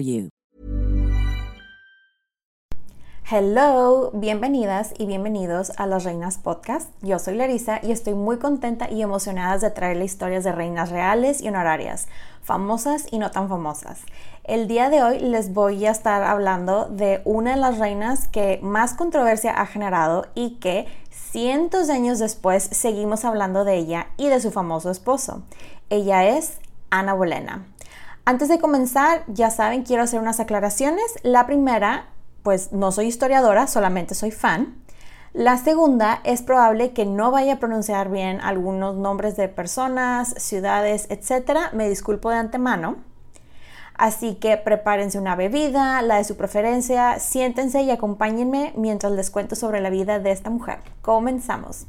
you. Hello, bienvenidas y bienvenidos a Las Reinas Podcast. Yo soy Larisa y estoy muy contenta y emocionada de traerle historias de reinas reales y honorarias, famosas y no tan famosas. El día de hoy les voy a estar hablando de una de las reinas que más controversia ha generado y que cientos de años después seguimos hablando de ella y de su famoso esposo. Ella es Ana Bolena. Antes de comenzar, ya saben, quiero hacer unas aclaraciones. La primera, pues no soy historiadora, solamente soy fan. La segunda, es probable que no vaya a pronunciar bien algunos nombres de personas, ciudades, etc. Me disculpo de antemano. Así que prepárense una bebida, la de su preferencia, siéntense y acompáñenme mientras les cuento sobre la vida de esta mujer. Comenzamos.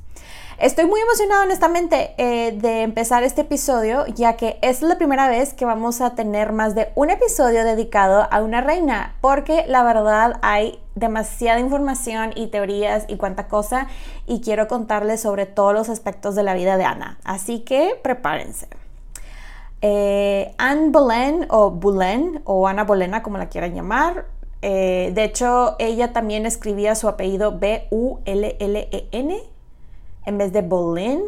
Estoy muy emocionada honestamente eh, de empezar este episodio, ya que es la primera vez que vamos a tener más de un episodio dedicado a una reina, porque la verdad hay demasiada información y teorías y cuánta cosa, y quiero contarles sobre todos los aspectos de la vida de Ana. Así que prepárense. Eh, Anne Boleyn o Boleyn o Ana Bolena como la quieran llamar. Eh, de hecho, ella también escribía su apellido B-U-L-L-E-N en vez de Boleyn,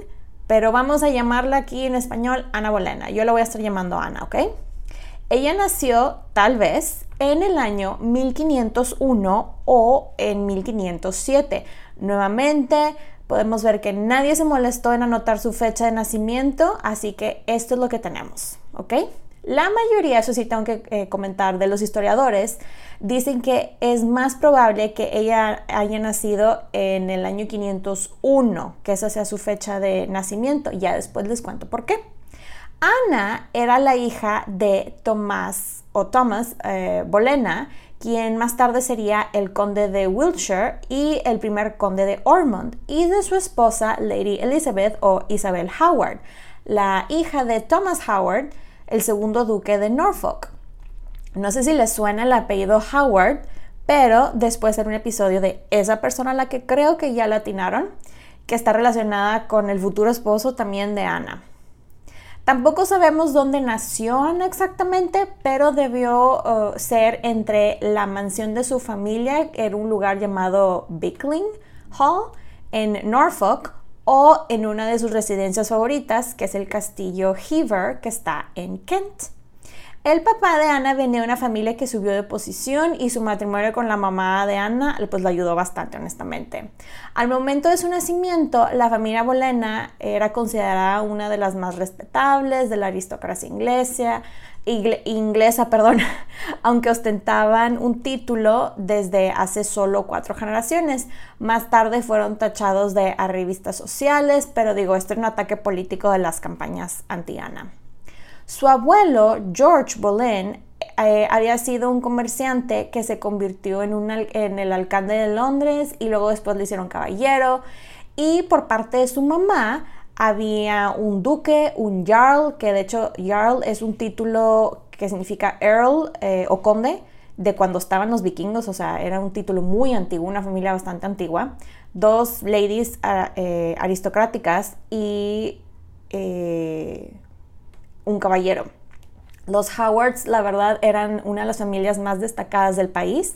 pero vamos a llamarla aquí en español Ana Bolena. Yo la voy a estar llamando Ana, ¿ok? Ella nació tal vez en el año 1501 o en 1507. Nuevamente, podemos ver que nadie se molestó en anotar su fecha de nacimiento, así que esto es lo que tenemos, ¿ok? La mayoría, eso sí tengo que eh, comentar, de los historiadores dicen que es más probable que ella haya nacido en el año 501, que esa sea su fecha de nacimiento. Ya después les cuento por qué. Ana era la hija de Tomás o Thomas eh, Bolena, quien más tarde sería el conde de Wiltshire y el primer conde de Ormond, y de su esposa Lady Elizabeth o Isabel Howard, la hija de Thomas Howard, el segundo duque de Norfolk. No sé si les suena el apellido Howard, pero después de un episodio de esa persona a la que creo que ya la atinaron, que está relacionada con el futuro esposo también de Ana. Tampoco sabemos dónde nació exactamente, pero debió uh, ser entre la mansión de su familia, en un lugar llamado Bickling Hall, en Norfolk, o en una de sus residencias favoritas, que es el castillo Hever, que está en Kent. El papá de Ana venía de una familia que subió de posición y su matrimonio con la mamá de Ana pues le ayudó bastante honestamente. Al momento de su nacimiento, la familia Bolena era considerada una de las más respetables de la aristocracia inglesa, inglesa, perdón, aunque ostentaban un título desde hace solo cuatro generaciones. Más tarde fueron tachados de arribistas sociales, pero digo, esto es un ataque político de las campañas anti-Ana. Su abuelo, George Boleyn, eh, había sido un comerciante que se convirtió en, en el alcalde de Londres y luego después le hicieron caballero. Y por parte de su mamá había un duque, un jarl, que de hecho jarl es un título que significa earl eh, o conde, de cuando estaban los vikingos, o sea, era un título muy antiguo, una familia bastante antigua, dos ladies ah, eh, aristocráticas y eh, un caballero. Los Howards, la verdad, eran una de las familias más destacadas del país.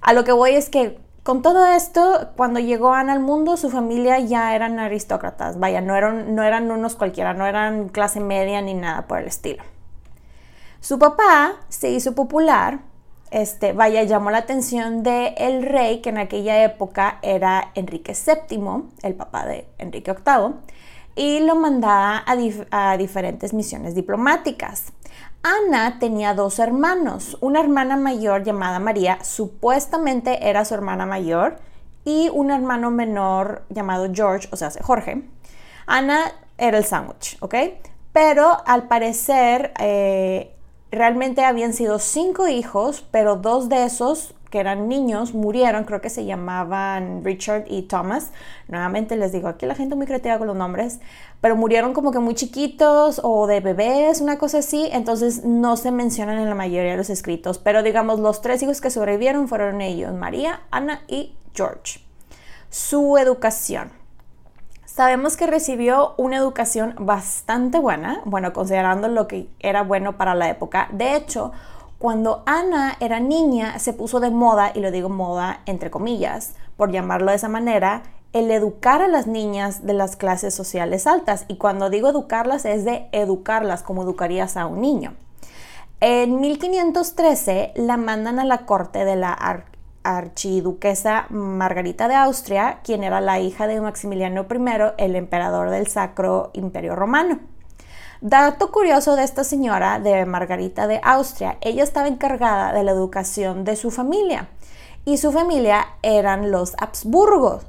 A lo que voy es que con todo esto, cuando llegó Ana al mundo, su familia ya eran aristócratas. Vaya, no eran, no eran unos cualquiera, no eran clase media ni nada por el estilo. Su papá se hizo popular, este, vaya, llamó la atención del el rey, que en aquella época era Enrique VII, el papá de Enrique VIII, y lo mandaba a diferentes misiones diplomáticas. Ana tenía dos hermanos, una hermana mayor llamada María, supuestamente era su hermana mayor, y un hermano menor llamado George, o sea, Jorge. Ana era el sándwich, ¿ok? Pero al parecer eh, realmente habían sido cinco hijos, pero dos de esos que eran niños murieron, creo que se llamaban Richard y Thomas. Nuevamente les digo, aquí la gente muy creativa con los nombres, pero murieron como que muy chiquitos o de bebés, una cosa así, entonces no se mencionan en la mayoría de los escritos, pero digamos los tres hijos que sobrevivieron fueron ellos, María, Ana y George. Su educación. Sabemos que recibió una educación bastante buena, bueno, considerando lo que era bueno para la época. De hecho, cuando Ana era niña se puso de moda, y lo digo moda entre comillas, por llamarlo de esa manera, el educar a las niñas de las clases sociales altas. Y cuando digo educarlas es de educarlas como educarías a un niño. En 1513 la mandan a la corte de la archiduquesa Margarita de Austria, quien era la hija de Maximiliano I, el emperador del Sacro Imperio Romano. Dato curioso de esta señora, de Margarita de Austria, ella estaba encargada de la educación de su familia y su familia eran los Habsburgos.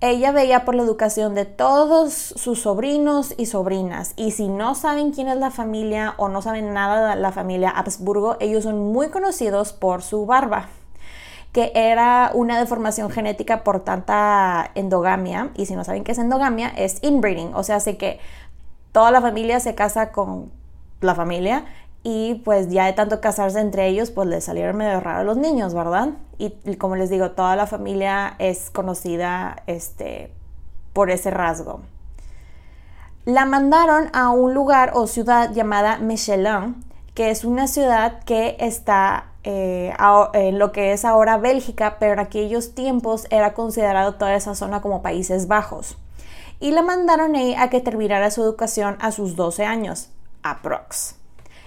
Ella veía por la educación de todos sus sobrinos y sobrinas. Y si no saben quién es la familia o no saben nada de la familia Habsburgo, ellos son muy conocidos por su barba, que era una deformación genética por tanta endogamia. Y si no saben qué es endogamia, es inbreeding. O sea, sé que toda la familia se casa con la familia y pues ya de tanto casarse entre ellos, pues les salieron medio raros los niños, ¿verdad? Y, como les digo, toda la familia es conocida este, por ese rasgo. La mandaron a un lugar o ciudad llamada Mechelin, que es una ciudad que está eh, en lo que es ahora Bélgica, pero en aquellos tiempos era considerado toda esa zona como Países Bajos y la mandaron a que terminara su educación a sus 12 años, aprox.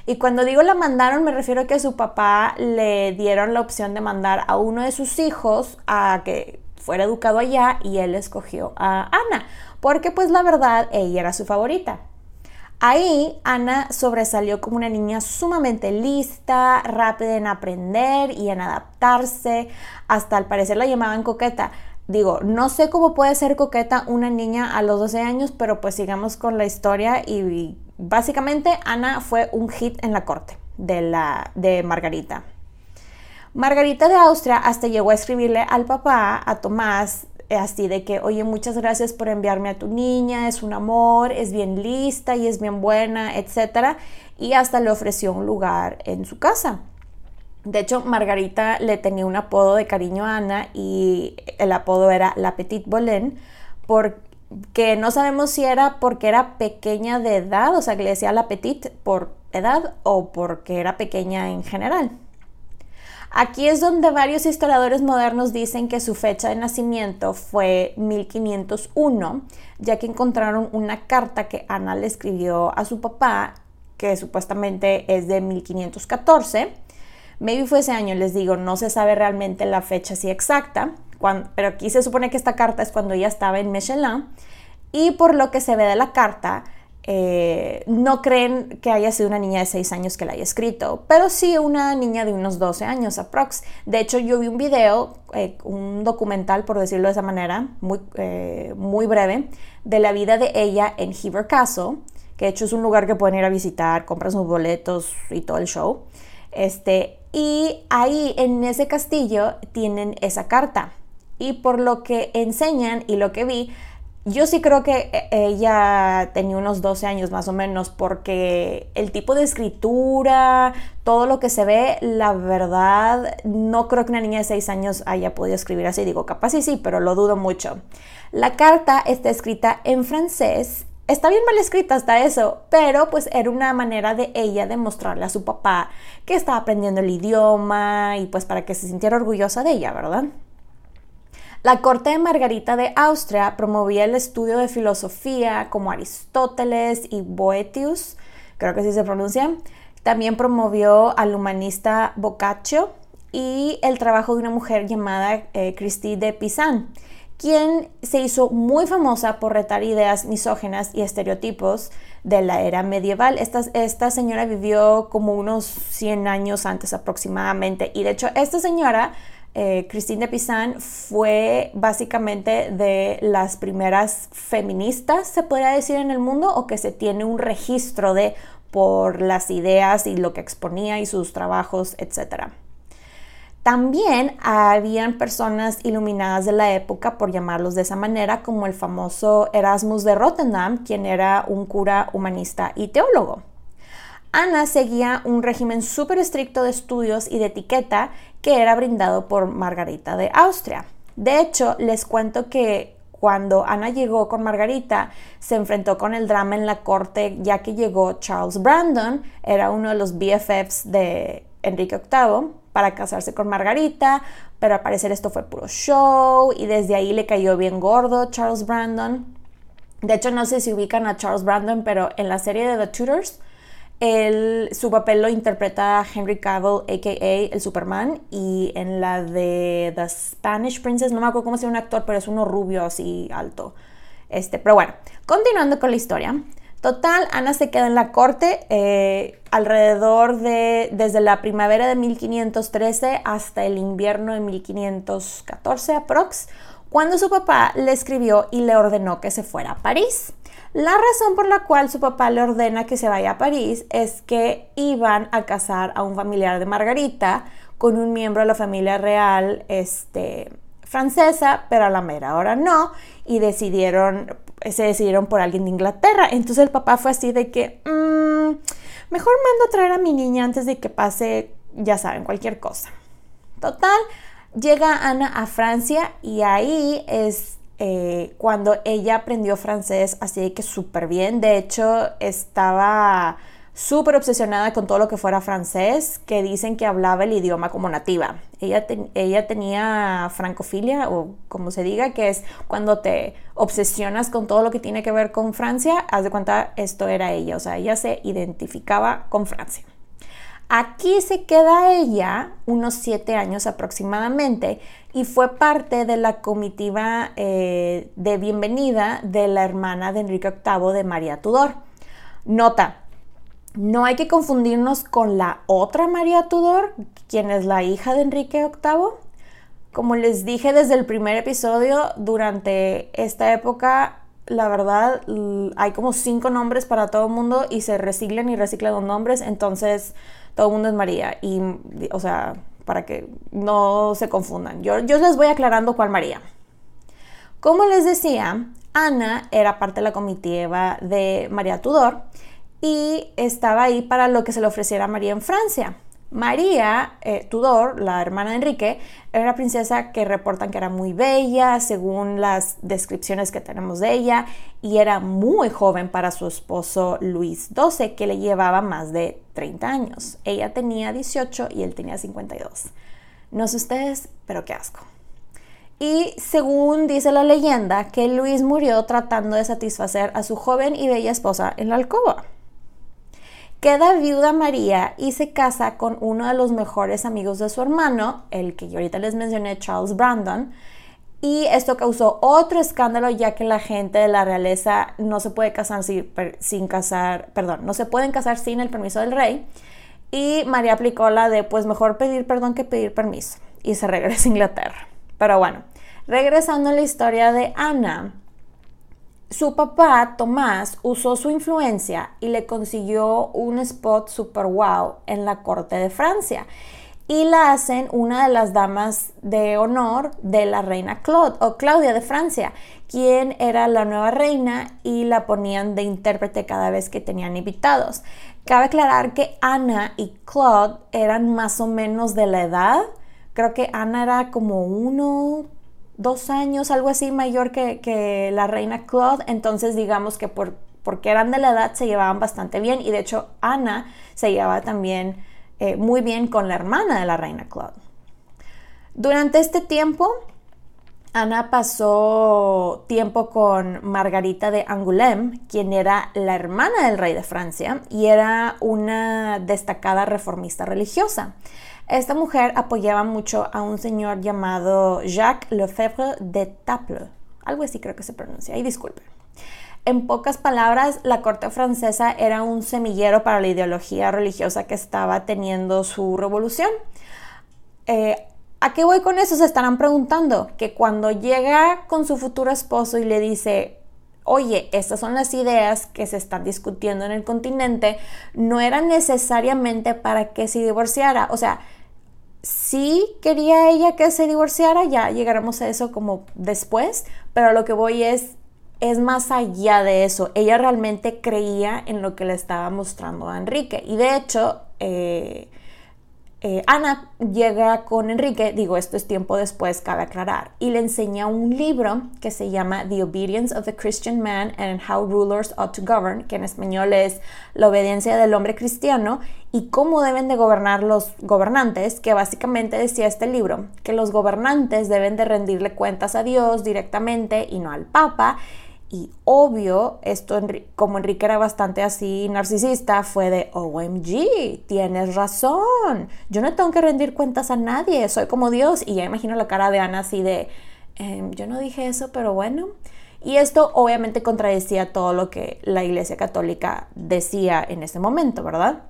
Y cuando digo la mandaron me refiero a que su papá le dieron la opción de mandar a uno de sus hijos a que fuera educado allá y él escogió a Ana, porque pues la verdad ella era su favorita. Ahí Ana sobresalió como una niña sumamente lista, rápida en aprender y en adaptarse, hasta al parecer la llamaban coqueta. Digo, no sé cómo puede ser coqueta una niña a los 12 años, pero pues sigamos con la historia y básicamente Ana fue un hit en la corte de, la, de Margarita. Margarita de Austria hasta llegó a escribirle al papá, a Tomás, así de que, oye, muchas gracias por enviarme a tu niña, es un amor, es bien lista y es bien buena, etc. Y hasta le ofreció un lugar en su casa. De hecho, Margarita le tenía un apodo de cariño a Ana y el apodo era La Petite Bolén, porque no sabemos si era porque era pequeña de edad, o sea, que le decía La Petite por edad o porque era pequeña en general. Aquí es donde varios historiadores modernos dicen que su fecha de nacimiento fue 1501, ya que encontraron una carta que Ana le escribió a su papá, que supuestamente es de 1514 Maybe fue ese año, les digo, no se sabe realmente la fecha así exacta, pero aquí se supone que esta carta es cuando ella estaba en Michelin y por lo que se ve de la carta, eh, no creen que haya sido una niña de 6 años que la haya escrito, pero sí una niña de unos 12 años aprox. De hecho, yo vi un video, eh, un documental, por decirlo de esa manera, muy, eh, muy breve, de la vida de ella en Hever Castle, que de hecho es un lugar que pueden ir a visitar, compran sus boletos y todo el show. Este, y ahí en ese castillo tienen esa carta. Y por lo que enseñan y lo que vi, yo sí creo que eh, ella tenía unos 12 años más o menos porque el tipo de escritura, todo lo que se ve, la verdad, no creo que una niña de 6 años haya podido escribir así. Digo, capaz sí, sí, pero lo dudo mucho. La carta está escrita en francés. Está bien mal escrita hasta eso, pero pues era una manera de ella de mostrarle a su papá que estaba aprendiendo el idioma y pues para que se sintiera orgullosa de ella, ¿verdad? La corte de Margarita de Austria promovía el estudio de filosofía como Aristóteles y Boetius, creo que así se pronuncia. También promovió al humanista Boccaccio y el trabajo de una mujer llamada eh, Christie de Pizan, quien se hizo muy famosa por retar ideas misógenas y estereotipos de la era medieval. Esta, esta señora vivió como unos 100 años antes aproximadamente y de hecho esta señora eh, Christine de Pizan fue básicamente de las primeras feministas, se podría decir, en el mundo, o que se tiene un registro de por las ideas y lo que exponía y sus trabajos, etc. También habían personas iluminadas de la época, por llamarlos de esa manera, como el famoso Erasmus de Rotterdam, quien era un cura humanista y teólogo. Ana seguía un régimen súper estricto de estudios y de etiqueta que era brindado por Margarita de Austria. De hecho, les cuento que cuando Ana llegó con Margarita, se enfrentó con el drama en la corte ya que llegó Charles Brandon, era uno de los BFFs de Enrique VIII, para casarse con Margarita, pero al parecer esto fue puro show y desde ahí le cayó bien gordo Charles Brandon. De hecho, no sé si ubican a Charles Brandon, pero en la serie de The Tudors, su papel lo interpreta Henry Cavill, a.k.a. el Superman, y en la de The Spanish Princess, no me acuerdo cómo se llama un actor, pero es uno rubio así alto. Este, pero bueno, continuando con la historia. Total, Ana se queda en la corte eh, alrededor de, desde la primavera de 1513 hasta el invierno de 1514 aprox, cuando su papá le escribió y le ordenó que se fuera a París. La razón por la cual su papá le ordena que se vaya a París es que iban a casar a un familiar de Margarita con un miembro de la familia real este, francesa, pero a la mera hora no, y decidieron, se decidieron por alguien de Inglaterra. Entonces el papá fue así de que, mm, mejor mando a traer a mi niña antes de que pase, ya saben, cualquier cosa. Total, llega Ana a Francia y ahí es eh, cuando ella aprendió francés así que súper bien. De hecho, estaba súper obsesionada con todo lo que fuera francés, que dicen que hablaba el idioma como nativa. Ella, ella tenía francofilia, o como se diga, que es cuando te obsesionas con todo lo que tiene que ver con Francia, haz de cuenta, esto era ella, o sea, ella se identificaba con Francia. Aquí se queda ella unos siete años aproximadamente y fue parte de la comitiva eh, de bienvenida de la hermana de Enrique VIII de María Tudor. Nota, no hay que confundirnos con la otra María Tudor, quien es la hija de Enrique VIII. Como les dije desde el primer episodio, durante esta época la verdad, hay como cinco nombres para todo el mundo y se reciclan y reciclan los nombres, entonces todo el mundo es María. Y, o sea, para que no se confundan. Yo, yo les voy aclarando cuál María. Como les decía, Ana era parte de la comitiva de María Tudor y estaba ahí para lo que se le ofreciera a María en Francia. María eh, Tudor, la hermana de Enrique, era una princesa que reportan que era muy bella, según las descripciones que tenemos de ella, y era muy joven para su esposo Luis XII, que le llevaba más de 30 años. Ella tenía 18 y él tenía 52. No sé ustedes, pero qué asco. Y según dice la leyenda, que Luis murió tratando de satisfacer a su joven y bella esposa en la alcoba. Queda viuda María y se casa con uno de los mejores amigos de su hermano, el que yo ahorita les mencioné, Charles Brandon. Y esto causó otro escándalo ya que la gente de la realeza no se puede casar sin, casar, perdón, no se pueden casar sin el permiso del rey. Y María aplicó la de pues mejor pedir perdón que pedir permiso. Y se regresa a Inglaterra. Pero bueno, regresando a la historia de Ana, su papá, Tomás, usó su influencia y le consiguió un spot super wow en la corte de Francia. y la hacen una de las damas de honor de la reina Claude o Claudia de Francia, quien era la nueva reina y la ponían de intérprete cada vez que tenían invitados. Cabe aclarar que Ana y Claude eran más o menos de la edad. Creo que Ana era como uno, dos años, algo así mayor que, la reina Claude. Entonces digamos que por, porque eran de la edad se llevaban bastante bien y de hecho Ana se llevaba también eh, muy bien con la hermana de la reina Claude. Durante este tiempo, Ana pasó tiempo con Margarita de Angoulême, quien era la hermana del rey de Francia y era una destacada reformista religiosa. Esta mujer apoyaba mucho a un señor llamado Jacques Lefebvre de Taple, algo así creo que se pronuncia, y disculpen. En pocas palabras, la corte francesa era un semillero para la ideología religiosa que estaba teniendo su revolución. Eh, ¿A qué voy con eso? Se estarán preguntando que cuando llega con su futuro esposo y le dice, oye, estas son las ideas que se están discutiendo en el continente, no era necesariamente para que se divorciara. O sea, sí quería ella que se divorciara, ya llegaremos a eso como después, pero lo que voy es, es más allá de eso. Ella realmente creía en lo que le estaba mostrando a Enrique. Y de hecho, eh, eh, Ana llega con Enrique, digo, esto es tiempo después, cabe aclarar, y le enseña un libro que se llama The Obedience of the Christian Man and How Rulers Ought to Govern, que en español es La obediencia del hombre cristiano y cómo deben de gobernar los gobernantes, que básicamente decía este libro, que los gobernantes deben de rendirle cuentas a Dios directamente y no al Papa, y obvio, esto como Enrique era bastante así narcisista, fue de OMG, tienes razón, yo no tengo que rendir cuentas a nadie, soy como Dios. Y ya imagino la cara de Ana así de, em, yo no dije eso, pero bueno. Y esto obviamente contradecía todo lo que la Iglesia Católica decía en ese momento, ¿verdad?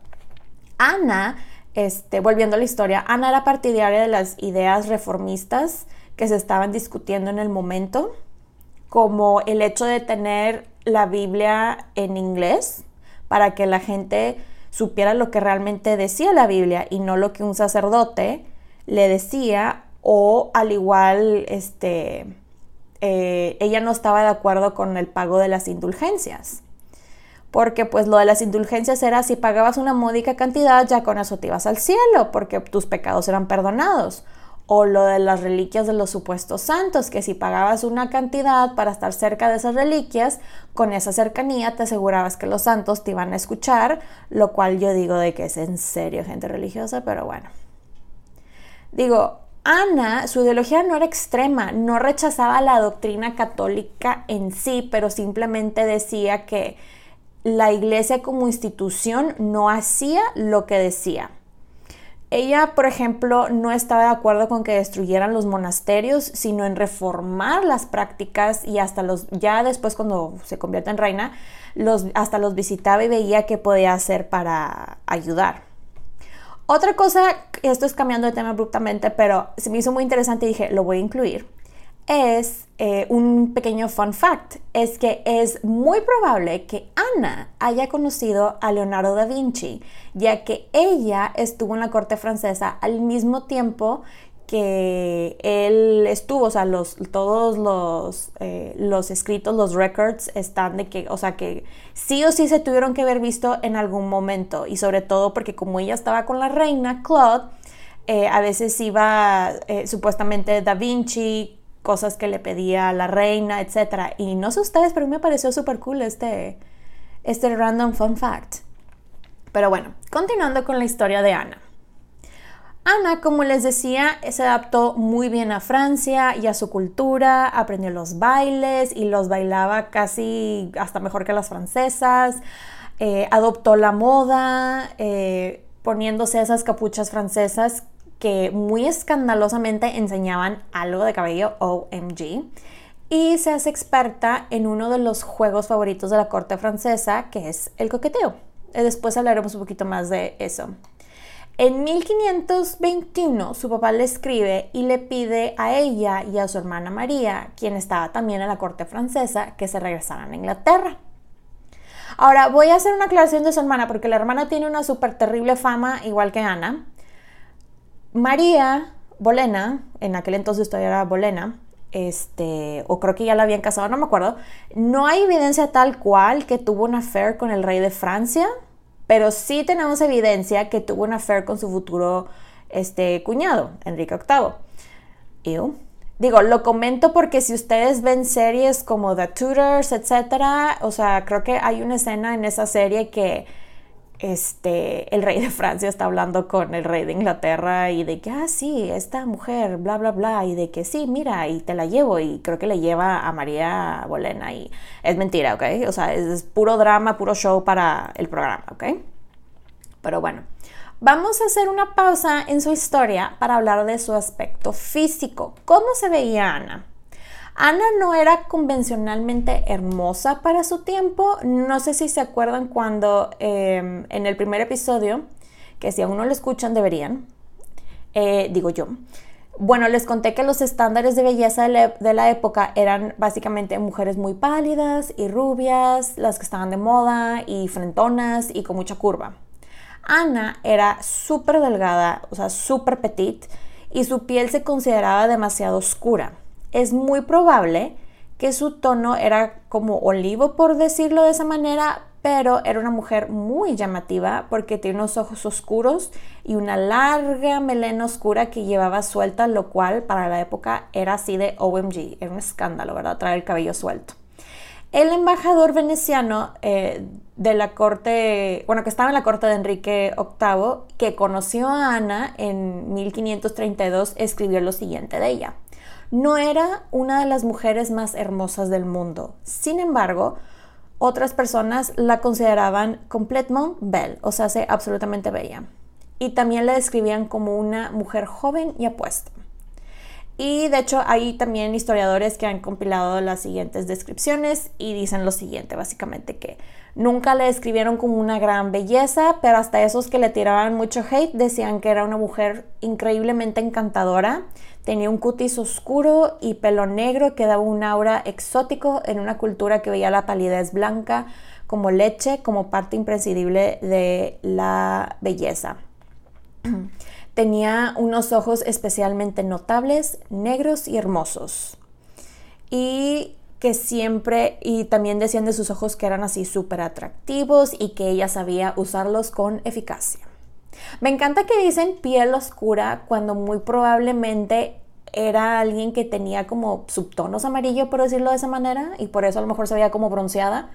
Ana, este, volviendo a la historia, Ana era partidaria de las ideas reformistas que se estaban discutiendo en el momento como el hecho de tener la Biblia en inglés para que la gente supiera lo que realmente decía la Biblia y no lo que un sacerdote le decía o al igual este eh, ella no estaba de acuerdo con el pago de las indulgencias. Porque pues lo de las indulgencias era si pagabas una módica cantidad ya con eso te ibas al cielo porque tus pecados eran perdonados o lo de las reliquias de los supuestos santos, que si pagabas una cantidad para estar cerca de esas reliquias, con esa cercanía te asegurabas que los santos te iban a escuchar, lo cual yo digo de que es en serio gente religiosa, pero bueno. Digo, Ana, su ideología no era extrema, no rechazaba la doctrina católica en sí, pero simplemente decía que la iglesia como institución no hacía lo que decía. Ella, por ejemplo, no estaba de acuerdo con que destruyeran los monasterios, sino en reformar las prácticas y hasta los, ya después cuando se convierte en reina, los, hasta los visitaba y veía qué podía hacer para ayudar. Otra cosa, esto es cambiando de tema abruptamente, pero se me hizo muy interesante y dije, lo voy a incluir es eh, un pequeño fun fact, es que es muy probable que Ana haya conocido a Leonardo da Vinci, ya que ella estuvo en la corte francesa al mismo tiempo que él estuvo, o sea, los, todos los, eh, los escritos, los records están de que, o sea, que sí o sí se tuvieron que haber visto en algún momento y sobre todo porque como ella estaba con la reina Claude, eh, a veces iba supuestamente Da Vinci cosas que le pedía la reina, etc. Y no sé ustedes, pero me pareció súper cool este, este random fun fact. Pero bueno, continuando con la historia de Ana. Ana, como les decía, se adaptó muy bien a Francia y a su cultura, aprendió los bailes y los bailaba casi hasta mejor que las francesas, eh, adoptó la moda, eh, poniéndose esas capuchas francesas que muy escandalosamente enseñaban algo de cabello OMG y se hace experta en uno de los juegos favoritos de la corte francesa, que es el coqueteo. Eh, después hablaremos un poquito más de eso. En 1521 su papá le escribe y le pide a ella y a su hermana María, quien estaba también en la corte francesa, que se regresaran a Inglaterra. Ahora voy a hacer una aclaración de su hermana porque la hermana tiene una súper terrible fama, igual que Ana María Bolena, en aquel entonces todavía era Bolena, este, o creo que ya la habían casado, no me acuerdo. No hay evidencia tal cual que tuvo una affair con el rey de Francia, pero sí tenemos evidencia que tuvo una affair con su futuro este, cuñado, Enrique VIII. Digo, lo comento porque si ustedes ven series como The Tudors, etcétera, o sea, creo que hay una escena en esa serie que este, el rey de Francia está hablando con el rey de Inglaterra y de que, ah, sí, esta mujer, bla, bla, bla, y de que sí, mira, y te la llevo, y creo que le lleva a María Bolena, y es mentira, ¿ok? O sea, es, puro drama, puro show para el programa, ¿ok? Pero bueno, vamos a hacer una pausa en su historia para hablar de su aspecto físico. ¿Cómo se veía Ana? Ana no era convencionalmente hermosa para su tiempo. No sé si se acuerdan cuando em, en el primer episodio, que si aún no lo escuchan deberían, eh, digo yo. Bueno, les conté que los estándares de belleza de la, época eran básicamente mujeres muy pálidas y rubias, las que estaban de moda y frentonas y con mucha curva. Ana era súper delgada, o sea, súper petit, y su piel se consideraba demasiado oscura es muy probable que su tono era como olivo, por decirlo de esa manera, pero era una mujer muy llamativa porque tiene unos ojos oscuros y una larga melena oscura que llevaba suelta, lo cual para la época era así de OMG, era un escándalo, ¿verdad? Traer el cabello suelto. El embajador veneciano eh, de la corte, bueno, que estaba en la corte de Enrique VIII, que conoció a Ana en 1532, escribió lo siguiente de ella. No era una de las mujeres más hermosas del mundo. Sin embargo, otras personas la consideraban complètement belle, o sea, absolutamente bella. Y también la describían como una mujer joven y apuesta. Y de hecho hay también historiadores que han compilado las siguientes descripciones y dicen lo siguiente, básicamente que nunca le describieron como una gran belleza, pero hasta esos que le tiraban mucho hate decían que era una mujer increíblemente encantadora, tenía un cutis oscuro y pelo negro que daba un aura exótico en una cultura que veía la palidez blanca como leche como parte imprescindible de la belleza. Tenía unos ojos especialmente notables, negros y hermosos. Y que siempre, y también decían de sus ojos que eran así súper atractivos y que ella sabía usarlos con eficacia. Me encanta que dicen piel oscura cuando muy probablemente era alguien que tenía como subtonos amarillos, por decirlo de esa manera, y por eso a lo mejor se veía como bronceada.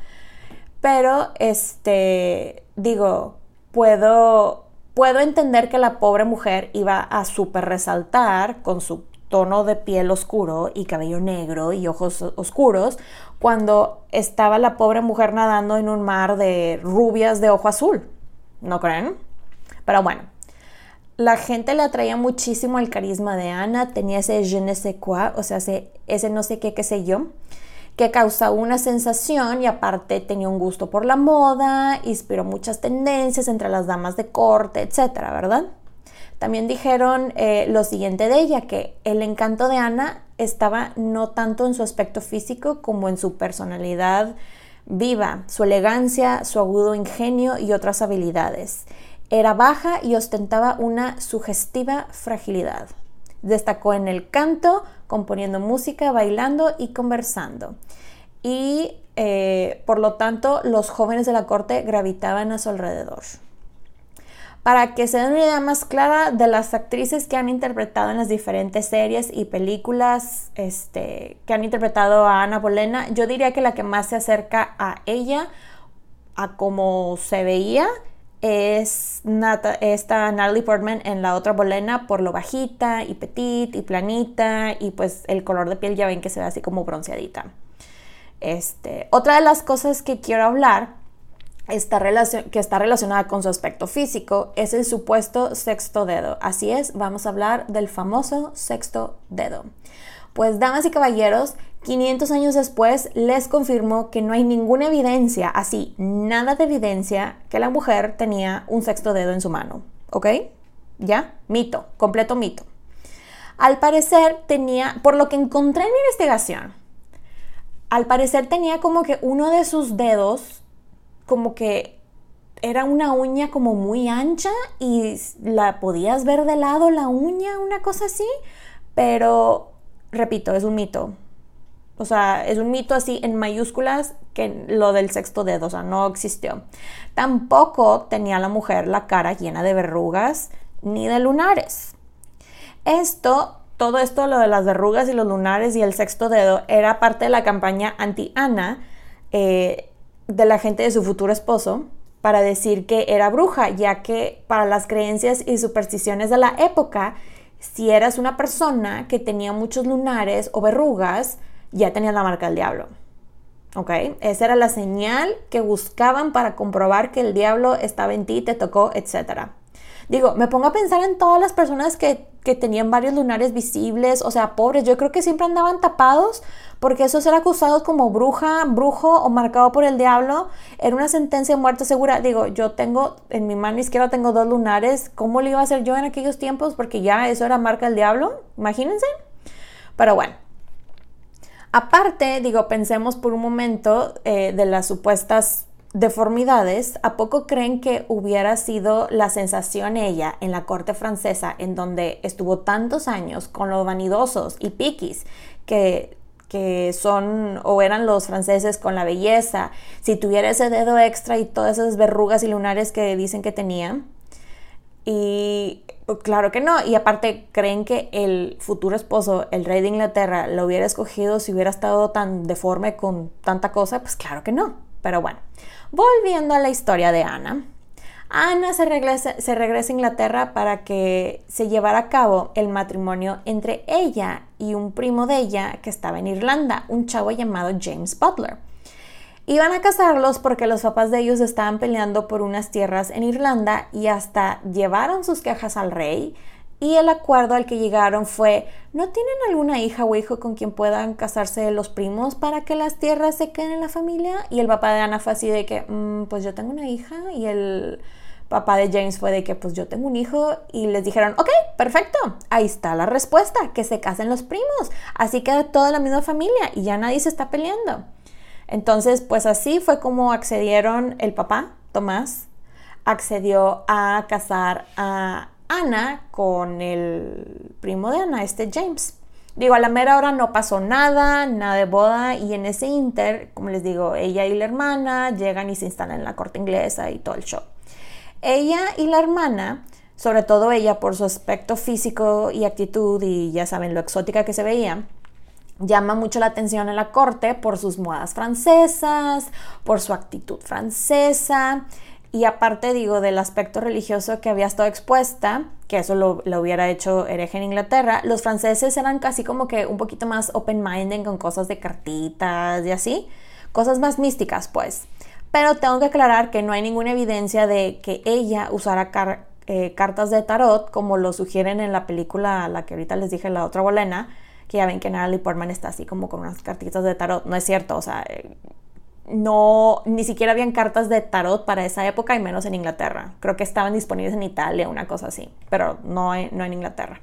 Pero, este, digo, puedo puedo entender que la pobre mujer iba a súper resaltar con su tono de piel oscuro y cabello negro y ojos oscuros cuando estaba la pobre mujer nadando en un mar de rubias de ojo azul. ¿No creen? Pero bueno, la gente le atraía muchísimo el carisma de Ana, tenía ese je ne sais quoi, o sea, ese, ese no sé qué, qué sé yo que causaba una sensación y aparte tenía un gusto por la moda, inspiró muchas tendencias entre las damas de corte, etcétera, ¿verdad? También dijeron eh, lo siguiente de ella, que el encanto de Ana estaba no tanto en su aspecto físico como en su personalidad viva, su elegancia, su agudo ingenio y otras habilidades. Era baja y ostentaba una sugestiva fragilidad. Destacó en el canto, componiendo música, bailando y conversando. Y eh, por lo tanto los jóvenes de la corte gravitaban a su alrededor. Para que se den una idea más clara de las actrices que han interpretado en las diferentes series y películas este, que han interpretado a Ana Bolena, yo diría que la que más se acerca a ella, a como se veía, es esta Natalie Portman en la otra bolena por lo bajita y petit y planita y pues el color de piel ya ven que se ve así como bronceadita. Este, otra de las cosas que quiero hablar está que está relacionada con su aspecto físico es el supuesto sexto dedo. Así es, vamos a hablar del famoso sexto dedo. Pues damas y caballeros, 500 años después les confirmo que no hay ninguna evidencia, así, nada de evidencia, que la mujer tenía un sexto dedo en su mano. ¿Ok? ¿Ya? Mito, completo mito. Al parecer tenía, por lo que encontré en mi investigación, al parecer tenía como que uno de sus dedos, como que era una uña como muy ancha y la podías ver de lado la uña, una cosa así, pero repito, es un mito. O sea, es un mito así en mayúsculas que lo del sexto dedo, o sea, no existió. Tampoco tenía la mujer la cara llena de verrugas ni de lunares. Esto, todo esto, lo de las verrugas y los lunares y el sexto dedo, era parte de la campaña anti-Ana eh, de la gente de su futuro esposo para decir que era bruja, ya que para las creencias y supersticiones de la época, si eras una persona que tenía muchos lunares o verrugas, ya tenías la marca del diablo. ¿Ok? Esa era la señal que buscaban para comprobar que el diablo estaba en ti, te tocó, etc. Digo, me pongo a pensar en todas las personas que, que tenían varios lunares visibles, o sea, pobres, yo creo que siempre andaban tapados porque eso ser acusado como bruja, brujo o marcado por el diablo era una sentencia de muerte segura. Digo, yo tengo en mi mano izquierda tengo dos lunares, ¿cómo le iba a hacer yo en aquellos tiempos? Porque ya eso era marca del diablo, imagínense. Pero bueno. Aparte, digo, pensemos por un momento eh, de las supuestas deformidades, ¿a poco creen que hubiera sido la sensación ella en la corte francesa, en donde estuvo tantos años con los vanidosos y piquis, que que son o eran los franceses con la belleza, si tuviera ese dedo extra y todas esas verrugas y lunares que dicen que tenía. Y pues, claro que no, y aparte creen que el futuro esposo, el rey de Inglaterra, lo hubiera escogido si hubiera estado tan deforme con tanta cosa, pues claro que no. Pero bueno, volviendo a la historia de Ana. Ana se regresa, se regresa a Inglaterra para que se llevara a cabo el matrimonio entre ella y un primo de ella que estaba en Irlanda, un chavo llamado James Butler. Iban a casarlos porque los papás de ellos estaban peleando por unas tierras en Irlanda y hasta llevaron sus quejas al rey y el acuerdo al que llegaron fue, ¿no tienen alguna hija o hijo con quien puedan casarse los primos para que las tierras se queden en la familia? Y el papá de Ana fue así de que, mm, pues yo tengo una hija y el papá de James fue de que pues yo tengo un hijo y les dijeron, ok, perfecto, ahí está la respuesta, que se casen los primos, así queda toda la misma familia y ya nadie se está peleando. Entonces, pues así fue como accedieron el papá, Tomás, accedió a casar a Ana con el primo de Ana, este James. Digo, a la mera hora no pasó nada, nada de boda y en ese inter, como les digo, ella y la hermana llegan y se instalan en la corte inglesa y todo el show. Ella y la hermana, sobre todo ella por su aspecto físico y actitud y ya saben lo exótica que se veía, llama mucho la atención en la corte por sus modas francesas, por su actitud francesa y aparte digo del aspecto religioso que había estado expuesta, que eso lo, hubiera hecho hereje en Inglaterra, los franceses eran casi como que un poquito más open-minded con cosas de cartitas y así, cosas más místicas pues. Pero tengo que aclarar que no hay ninguna evidencia de que ella usara eh, cartas de tarot como lo sugieren en la película, la que ahorita les dije, la otra bolena, que ya ven que Natalie Portman está así como con unas cartitas de tarot. No es cierto, o sea, eh, no, ni siquiera habían cartas de tarot para esa época y menos en Inglaterra. Creo que estaban disponibles en Italia, una cosa así, pero no, no en Inglaterra.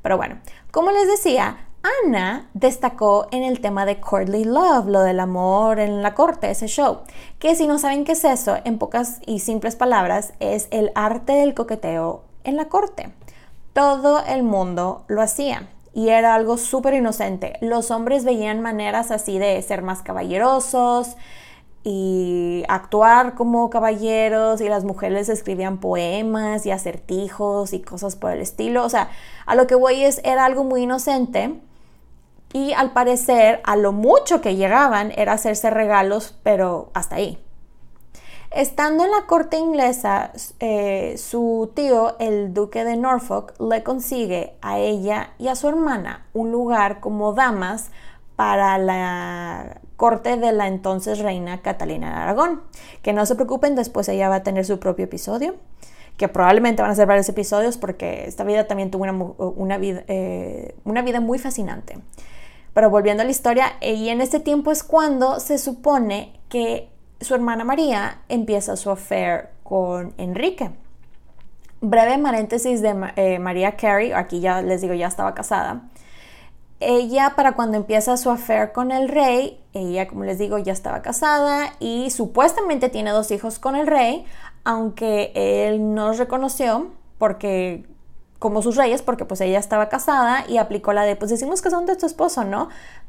Pero bueno, como les decía, Ana destacó en el tema de Courtly Love, lo del amor en la corte, ese show, que si no saben qué es eso, en pocas y simples palabras, es el arte del coqueteo en la corte. Todo el mundo lo hacía y era algo súper inocente. Los hombres veían maneras así de ser más caballerosos, y actuar como caballeros y las mujeres escribían poemas y acertijos y cosas por el estilo. O sea, a lo que voy es, era algo muy inocente y al parecer a lo mucho que llegaban era hacerse regalos, pero hasta ahí. Estando en la corte inglesa, eh, su tío, el duque de Norfolk, le consigue a ella y a su hermana un lugar como damas para la corte de la entonces reina Catalina de Aragón. Que no se preocupen, después ella va a tener su propio episodio, que probablemente van a ser varios episodios porque esta vida también tuvo una, vida, eh, una vida muy fascinante. Pero volviendo a la historia, y en este tiempo es cuando se supone que su hermana María empieza su affair con Enrique. Breve paréntesis de eh, María Carey, aquí ya les digo, ya estaba casada. Ella, para cuando empieza su affair con el rey, ella, como les digo, ya estaba casada y supuestamente tiene dos hijos con el rey, aunque él no reconoció porque como sus reyes, porque pues ella estaba casada y aplicó la de, pues decimos que son de tu esposo, ¿no?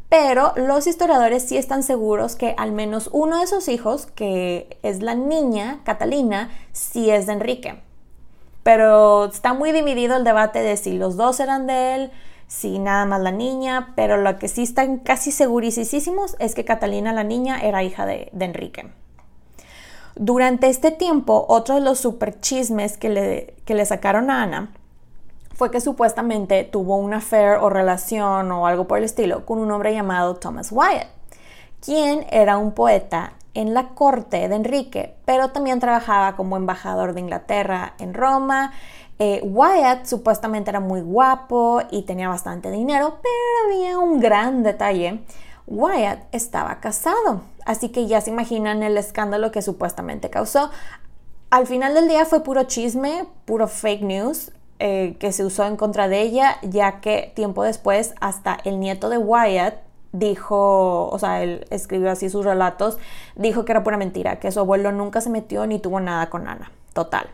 Pero los historiadores sí están seguros que al menos uno de sus hijos, que es la niña, Catalina, sí es de Enrique. Pero está muy dividido el debate de si los dos eran de él, si nada más la niña, pero lo que sí están casi segurísimos es que Catalina, la niña, era hija de, de Enrique. Durante este tiempo, otro de los super chismes que le, que le sacaron a Ana fue que supuestamente tuvo una affair o relación o algo por el estilo con un hombre llamado Thomas Wyatt, quien era un poeta en la corte de Enrique, pero también trabajaba como embajador de Inglaterra en Roma. Eh, Wyatt supuestamente era muy guapo y tenía bastante dinero, pero había un gran detalle. Wyatt estaba casado, así que ya se imaginan el escándalo que supuestamente causó. Al final del día fue puro chisme, puro fake news. Eh, que se usó en contra de ella, ya que tiempo después hasta el nieto de Wyatt dijo, o sea, él escribió así sus relatos, dijo que era pura mentira, que su abuelo nunca se metió ni tuvo nada con Ana. Total.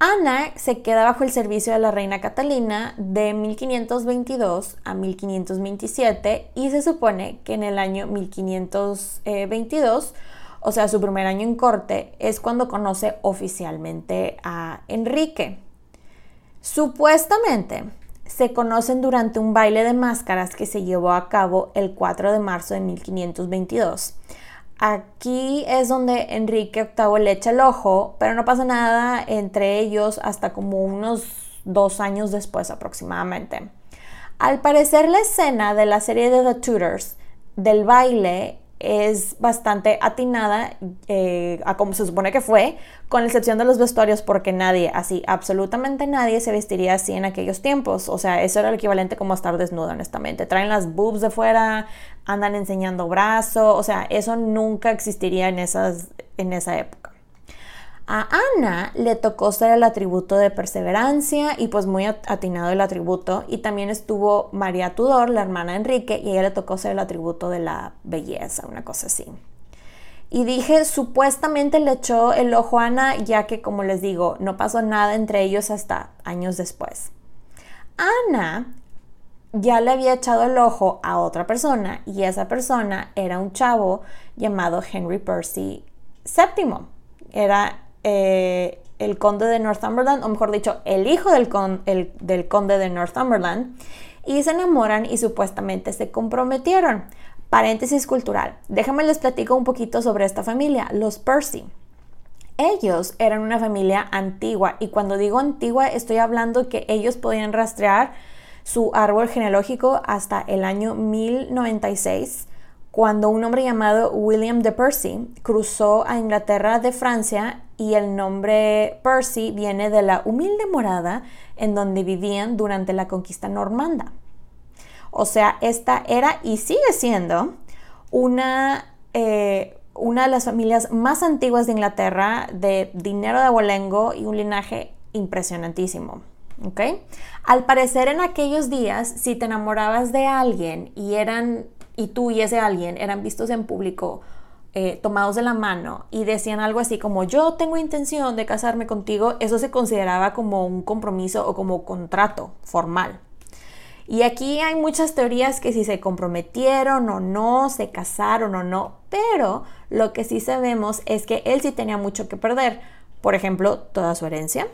Ana se queda bajo el servicio de la reina Catalina de 1522 a 1527 y se supone que en el año 1522, o sea, su primer año en corte, es cuando conoce oficialmente a Enrique. Supuestamente se conocen durante un baile de máscaras que se llevó a cabo el 4 de marzo de 1522. Aquí es donde Enrique VIII le echa el ojo, pero no pasa nada entre ellos hasta como unos dos años después aproximadamente. Al parecer la escena de la serie de The Tudors del baile es bastante atinada eh, a como se supone que fue, con excepción de los vestuarios, porque nadie, así, absolutamente nadie se vestiría así en aquellos tiempos. O sea, eso era el equivalente como estar desnudo, honestamente. Traen las boobs de fuera, andan enseñando brazo, o sea, eso nunca existiría en, esas, en esa época. A Ana le tocó ser el atributo de perseverancia y pues muy atinado el atributo. Y también estuvo María Tudor, la hermana Enrique, y a ella le tocó ser el atributo de la belleza, una cosa así. Y dije, supuestamente le echó el ojo a Ana, ya que como les digo, no pasó nada entre ellos hasta años después. Ana ya le había echado el ojo a otra persona y esa persona era un chavo llamado Henry Percy VII. Era eh, el conde de Northumberland, o mejor dicho, el hijo del, del conde de Northumberland, y se enamoran y supuestamente se comprometieron. Paréntesis cultural. Déjame les platico un poquito sobre esta familia, los Percy. Ellos eran una familia antigua y cuando digo antigua estoy hablando que ellos podían rastrear su árbol genealógico hasta el año 1096 cuando un hombre llamado William de Percy cruzó a Inglaterra de Francia y el nombre Percy viene de la humilde morada en donde vivían durante la conquista normanda. O sea, esta era y sigue siendo una, eh, una de las familias más antiguas de Inglaterra, de dinero de abolengo y un linaje impresionantísimo. Al parecer en aquellos días, si te enamorabas de alguien y eran y tú y ese alguien eran vistos en público eh, tomados de la mano y decían algo así como yo tengo intención de casarme contigo, eso se consideraba como un compromiso o como contrato formal. Y aquí hay muchas teorías que si se comprometieron o no, se casaron o no, pero lo que sí sabemos es que él sí tenía mucho que perder. Por ejemplo, toda su herencia,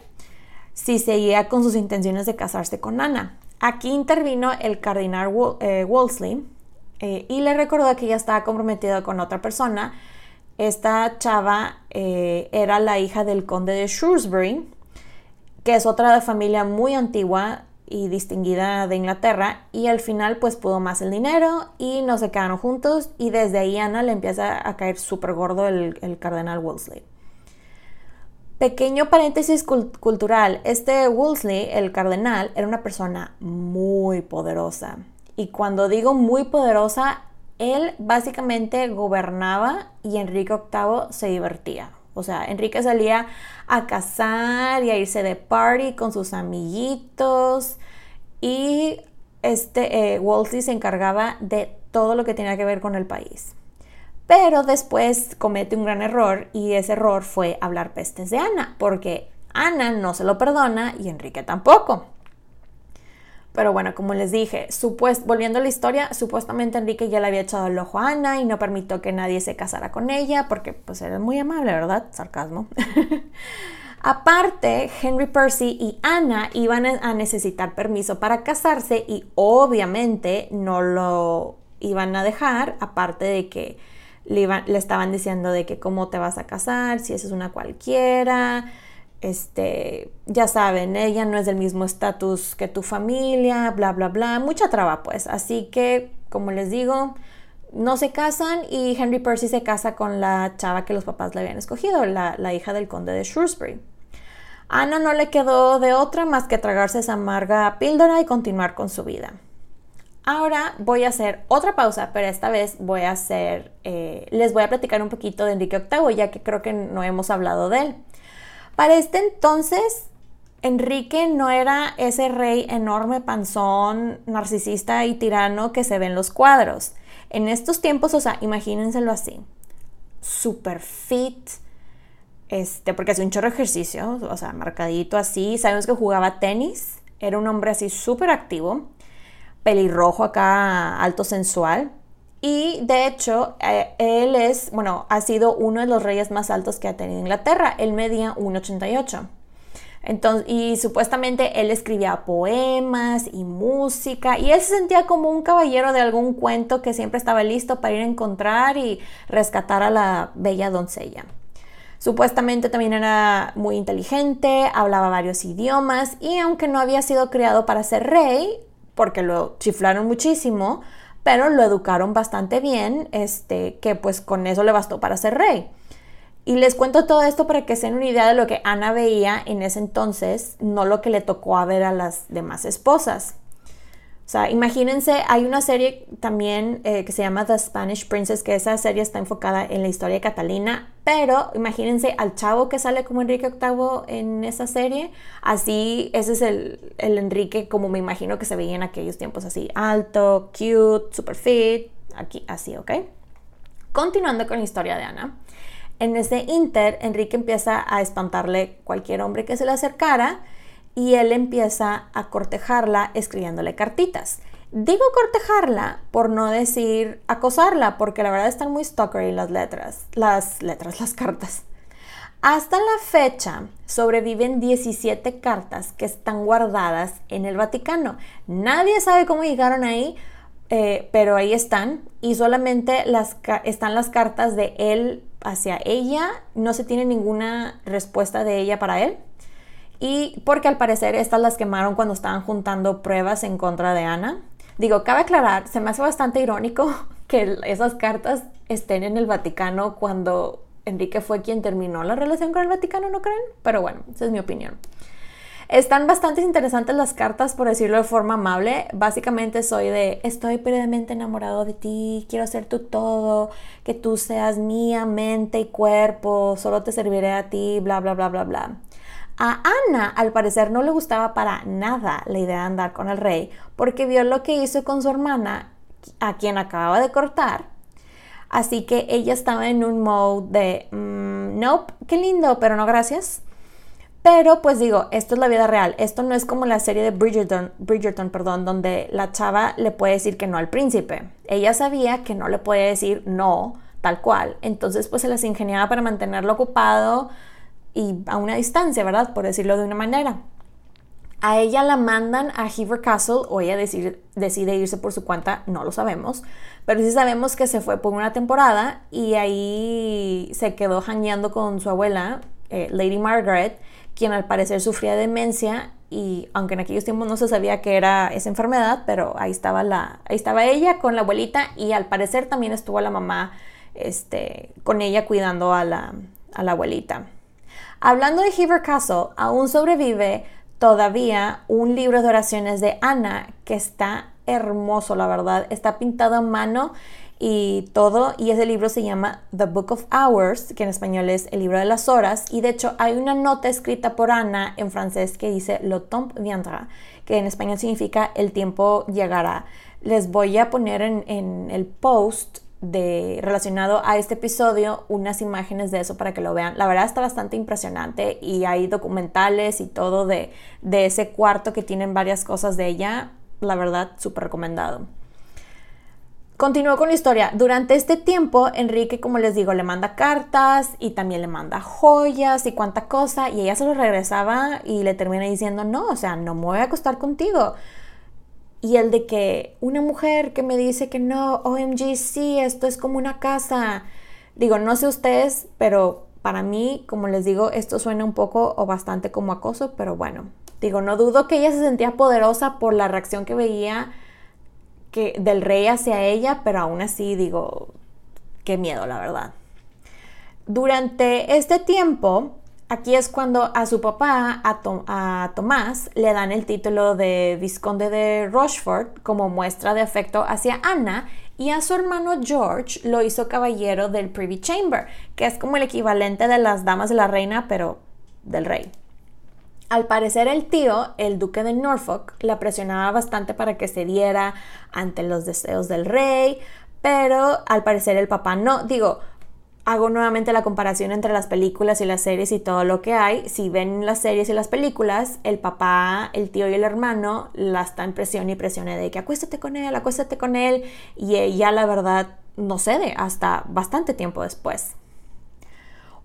si seguía con sus intenciones de casarse con Ana. Aquí intervino el cardenal eh, Wolsey, eh, y le recordó que ella estaba comprometida con otra persona. Esta chava eh, era la hija del conde de Shrewsbury, que es otra familia muy antigua y distinguida de Inglaterra y al final pues pudo más el dinero y no se quedaron juntos y desde ahí Ana le empieza a caer súper gordo el, el, cardenal Wolsey. Pequeño paréntesis cultural, este Wolsey, el cardenal, era una persona muy poderosa. Y cuando digo muy poderosa, él básicamente gobernaba y Enrique VIII se divertía. O sea, Enrique salía a cazar y a irse de party con sus amiguitos y este eh, Wolsey se encargaba de todo lo que tenía que ver con el país. Pero después comete un gran error y ese error fue hablar pestes de Ana, porque Ana no se lo perdona y Enrique tampoco. Pero bueno, como les dije, volviendo a la historia, supuestamente Enrique ya le había echado el ojo a Ana y no permitió que nadie se casara con ella porque pues era muy amable, ¿verdad? Sarcasmo. Aparte, Henry Percy y Ana iban a necesitar permiso para casarse y obviamente no lo iban a dejar, aparte de que le, le estaban diciendo de que cómo te vas a casar, si esa es una cualquiera, este, ya saben, ella no es del mismo estatus que tu familia, bla, bla, bla, mucha traba pues. Así que, como les digo, no se casan y Henry Percy se casa con la chava que los papás le habían escogido, la, la hija del conde de Shrewsbury. Ana no le quedó de otra más que tragarse esa amarga píldora y continuar con su vida. Ahora voy a hacer otra pausa, pero esta vez voy a hacer, eh, les voy a platicar un poquito de Enrique VIII, ya que creo que no hemos hablado de él. Para este entonces, Enrique no era ese rey enorme, panzón, narcisista y tirano que se ve en los cuadros. En estos tiempos, o sea, imagínenselo así. Super fit, este, porque hace un chorro de ejercicio, o sea, marcadito así. Sabemos que jugaba tenis, era un hombre así súper activo, pelirrojo acá, alto sensual. Y de hecho, eh, él es, bueno, ha sido uno de los reyes más altos que ha tenido Inglaterra. Él medía 1,88. Entonces, y supuestamente él escribía poemas y música y él se sentía como un caballero de algún cuento que siempre estaba listo para ir a encontrar y rescatar a la bella doncella. Supuestamente también era muy inteligente, hablaba varios idiomas y aunque no había sido criado para ser rey, porque lo chiflaron muchísimo, pero lo educaron bastante bien, este, que pues con eso le bastó para ser rey. Y les cuento todo esto para que se den una idea de lo que Ana veía en ese entonces, no lo que le tocó a ver a las demás esposas. O sea, imagínense, hay una serie también eh, que se llama The Spanish Princess, que esa serie está enfocada en la historia de Catalina, pero imagínense al chavo que sale como Enrique VIII en esa serie, así, ese es el, el Enrique como me imagino que se veía en aquellos tiempos, así, alto, cute, super fit, aquí, así, ¿ok? Continuando con la historia de Ana. En ese inter, Enrique empieza a espantarle cualquier hombre que se le acercara y él empieza a cortejarla escribiéndole cartitas. Digo cortejarla por no decir acosarla, porque la verdad están muy stalkery las letras, las letras, las cartas. Hasta la fecha sobreviven 17 cartas que están guardadas en el Vaticano. Nadie sabe cómo llegaron ahí, eh, pero ahí están y solamente están las cartas de él hacia ella. No se tiene ninguna respuesta de ella para él. Y porque al parecer estas las quemaron cuando estaban juntando pruebas en contra de Ana. Digo, cabe aclarar, se me hace bastante irónico que esas cartas estén en el Vaticano cuando Enrique fue quien terminó la relación con el Vaticano, ¿no creen? Pero bueno, esa es mi opinión. Están bastante interesantes las cartas, por decirlo de forma amable. Básicamente soy de, estoy perdidamente enamorado de ti, quiero ser tu todo, que tú seas mía, mente y cuerpo, solo te serviré a ti, bla, bla, bla, bla, bla. A Ana, al parecer, no le gustaba para nada la idea de andar con el rey, porque vio lo que hizo con su hermana, a quien acababa de cortar. Así que ella estaba en un mode de, mm, nope, qué lindo, pero no gracias. Pero pues digo, esto es la vida real. Esto no es como la serie de Bridgerton, Bridgerton, perdón, donde la chava le puede decir que no al príncipe. Ella sabía que no le puede decir no tal cual. Entonces pues se las ingeniaba para mantenerlo ocupado y a una distancia, ¿verdad? Por decirlo de una manera. A ella la mandan a Hever Castle o ella decide, irse por su cuenta, no lo sabemos, pero sí sabemos que se fue por una temporada y ahí se quedó hangueando con su abuela, eh, Lady Margaret, quien al parecer sufría demencia y aunque en aquellos tiempos no se sabía que era esa enfermedad, pero ahí estaba, la, ahí estaba ella con la abuelita y al parecer también estuvo la mamá este, con ella cuidando a la, a la abuelita. Hablando de Hever Castle, aún sobrevive todavía un libro de oraciones de Ana que está hermoso, la verdad. Está pintado a mano y todo. Y ese libro se llama The Book of Hours, que en español es el libro de las horas. Y de hecho hay una nota escrita por Ana en francés que dice Le temps viendra, que en español significa el tiempo llegará. Les voy a poner en, en el post relacionado a este episodio unas imágenes de eso para que lo vean. La verdad está bastante impresionante y hay documentales y todo de, de ese cuarto que tienen varias cosas de ella. La verdad, súper recomendado. Continúo con la historia. Durante este tiempo, Enrique, como les digo, le manda cartas y también le manda joyas y cuánta cosa, y ella se lo regresaba y le termina diciendo, no, o sea, no me voy a acostar contigo. Y el de que una mujer que me dice que no, OMG, sí, esto es como una casa. Digo, no sé ustedes, pero para mí, como les digo, esto suena un poco o bastante como acoso, pero bueno, digo, no dudo que ella se sentía poderosa por la reacción que veía que, del rey hacia ella, pero aún así digo, qué miedo, la verdad. Durante este tiempo, aquí es cuando a su papá, a, Tomás, le dan el título de Visconde de Rochefort como muestra de afecto hacia Ana y a su hermano George lo hizo caballero del Privy Chamber, que es como el equivalente de las damas de la reina, pero del rey. Al parecer el tío, el duque de Norfolk, la presionaba bastante para que se diera ante los deseos del rey, pero al parecer el papá no. Digo, hago nuevamente la comparación entre las películas y las series y todo lo que hay. Si ven las series y las películas, el papá, el tío y el hermano la están presión y presión de que acuéstate con él, acuéstate con él, y ella la verdad no cede hasta bastante tiempo después.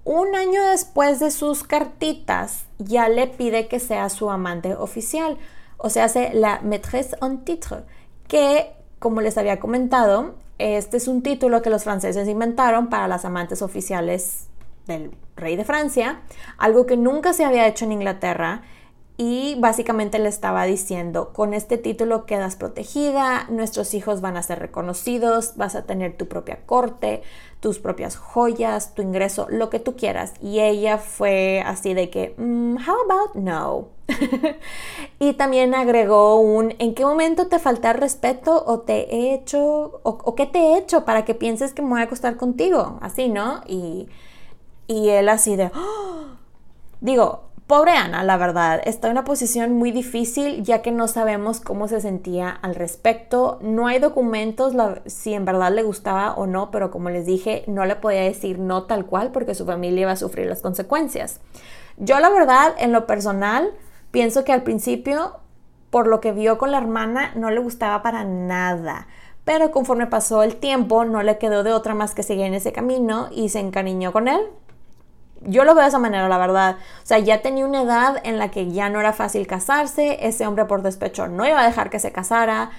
Un año después de sus cartitas, ya le pide que sea su amante oficial, o sea, hace la maîtresse en titre, que, como les había comentado, este es un título que los franceses inventaron para las amantes oficiales del rey de Francia, algo que nunca se había hecho en Inglaterra y básicamente le estaba diciendo, con este título quedas protegida, nuestros hijos van a ser reconocidos, vas a tener tu propia corte, tus propias joyas, tu ingreso, lo que tú quieras. Y ella fue así de que, mm, how about no? y también agregó un, ¿en qué momento te falta respeto o te he hecho, o, qué te he hecho para que pienses que me voy a acostar contigo? Así, ¿no? Y, y él así de, ¡Oh! digo, Pobre Ana, la verdad, está en una posición muy difícil ya que no sabemos cómo se sentía al respecto. No hay documentos si en verdad le gustaba o no, pero como les dije, no le podía decir no tal cual porque su familia iba a sufrir las consecuencias. Yo la verdad, en lo personal, pienso que al principio, por lo que vio con la hermana, no le gustaba para nada. Pero conforme pasó el tiempo, no le quedó de otra más que seguir en ese camino y se encariñó con él yo lo veo de esa manera, la verdad. O sea, ya tenía una edad en la que ya no era fácil casarse. Ese hombre por despecho no iba a dejar que se casara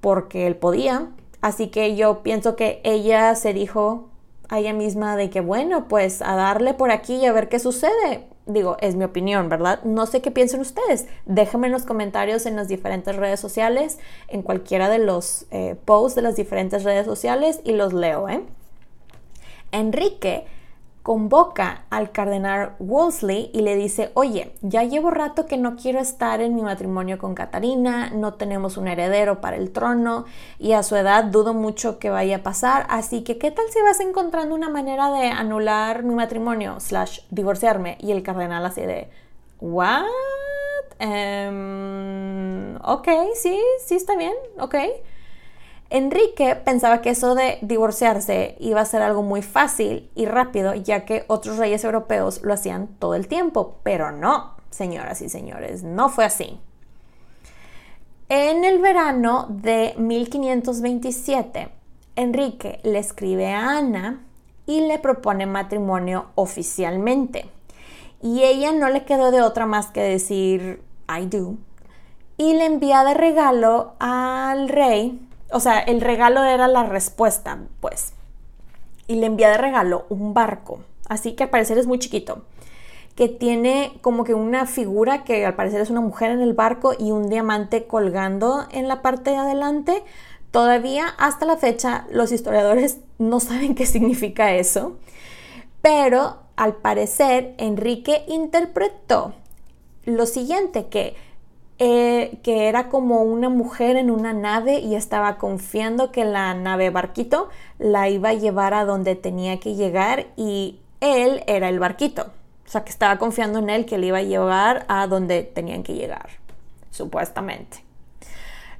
porque él podía. Así que yo pienso que ella se dijo a ella misma de que, bueno, pues a darle por aquí y a ver qué sucede. Digo, es mi opinión, ¿verdad? No sé qué piensan ustedes. Déjenme en los comentarios en las diferentes redes sociales, en cualquiera de los eh, posts de las diferentes redes sociales y los leo, ¿eh? Enrique convoca al cardenal Wolsey y le dice, oye, ya llevo rato que no quiero estar en mi matrimonio con Catarina, no tenemos un heredero para el trono y a su edad dudo mucho que vaya a pasar, así que ¿qué tal si vas encontrando una manera de anular mi matrimonio slash divorciarme? Y el cardenal así de, ¿what? Um, ok, sí, sí está bien, ok. Enrique pensaba que eso de divorciarse iba a ser algo muy fácil y rápido, ya que otros reyes europeos lo hacían todo el tiempo, pero no, señoras y señores, no fue así. En el verano de 1527, Enrique le escribe a Ana y le propone matrimonio oficialmente. Y ella no le quedó de otra más que decir I do. Y le envía de regalo al rey o sea, el regalo era la respuesta, pues. Y le envía de regalo un barco, así que al parecer es muy chiquito, que tiene como que una figura que al parecer es una mujer en el barco y un diamante colgando en la parte de adelante. Todavía hasta la fecha los historiadores no saben qué significa eso, pero al parecer Enrique interpretó lo siguiente, que eh, que era como una mujer en una nave y estaba confiando que la nave barquito la iba a llevar a donde tenía que llegar y él era el barquito. O sea, que estaba confiando en él que le iba a llevar a donde tenían que llegar, supuestamente.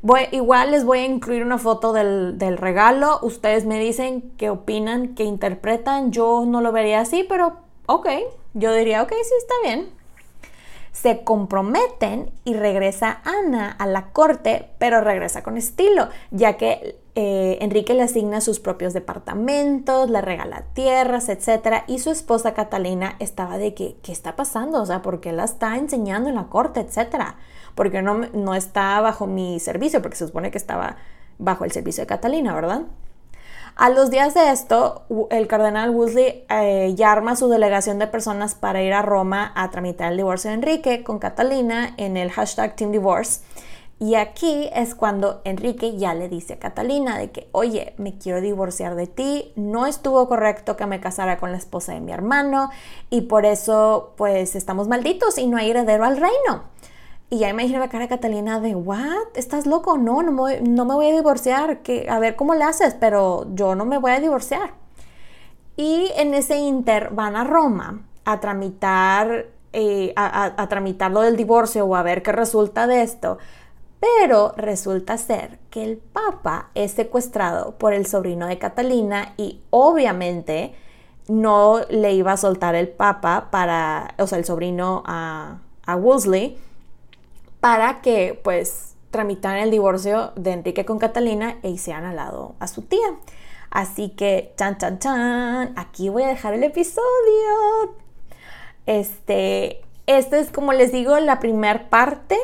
Voy, igual les voy a incluir una foto del, del, regalo. Ustedes me dicen qué opinan, qué interpretan. Yo no lo vería así, pero ok. Yo diría, ok, sí, está bien se comprometen y regresa Ana a la corte, pero regresa con estilo, ya que eh, Enrique le asigna sus propios departamentos, le regala tierras, etc. Y su esposa Catalina estaba de que, ¿qué está pasando? O sea, ¿por qué la está enseñando en la corte, etcétera? Porque no, no está bajo mi servicio, porque se supone que estaba bajo el servicio de Catalina, ¿verdad? A los días de esto, el cardenal Wolsey eh, ya arma su delegación de personas para ir a Roma a tramitar el divorcio de Enrique con Catalina en el hashtag Team Divorce. Y aquí es cuando Enrique ya le dice a Catalina de que, oye, me quiero divorciar de ti, no estuvo correcto que me casara con la esposa de mi hermano y por eso pues estamos malditos y no hay heredero al reino. Y ya imagino la cara de Catalina de, ¿what? ¿Estás loco? No, no me, no me voy a divorciar. Que, a ver cómo le haces, pero yo no me voy a divorciar. Y en ese inter van a Roma a tramitar, eh, a, tramitar lo del divorcio o a ver qué resulta de esto. Pero resulta ser que el Papa es secuestrado por el sobrino de Catalina y obviamente no le iba a soltar el Papa para, o sea, el sobrino a, a Wolsey para que pues tramitaran el divorcio de Enrique con Catalina e hicieran al lado a su tía. Así que, chan, chan, chan, aquí voy a dejar el episodio. Este, este es como les digo la primera parte.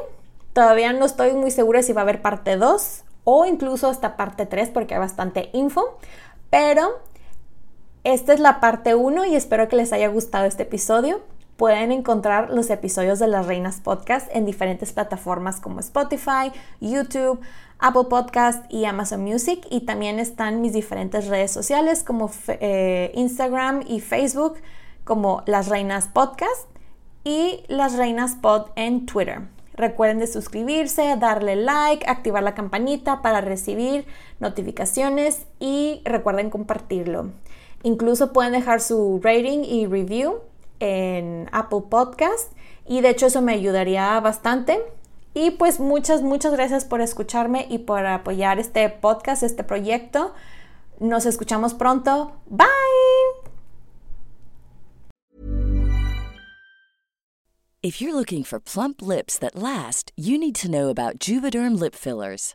Todavía no estoy muy segura si va a haber parte 2 o incluso hasta parte 3 porque hay bastante info. Pero esta es la parte 1 y espero que les haya gustado este episodio. Pueden encontrar los episodios de Las Reinas Podcast en diferentes plataformas como Spotify, YouTube, Apple Podcast y Amazon Music. Y también están mis diferentes redes sociales como eh, Instagram y Facebook como Las Reinas Podcast y Las Reinas Pod en Twitter. Recuerden de suscribirse, darle like, activar la campanita para recibir notificaciones y recuerden compartirlo. Incluso pueden dejar su rating y review en Apple Podcast y de hecho eso me ayudaría bastante. Y pues muchas, muchas gracias por escucharme y por apoyar este podcast, este proyecto. Nos escuchamos pronto. Bye. If you're looking for plump lips that last, you need to know about Juvederm lip fillers.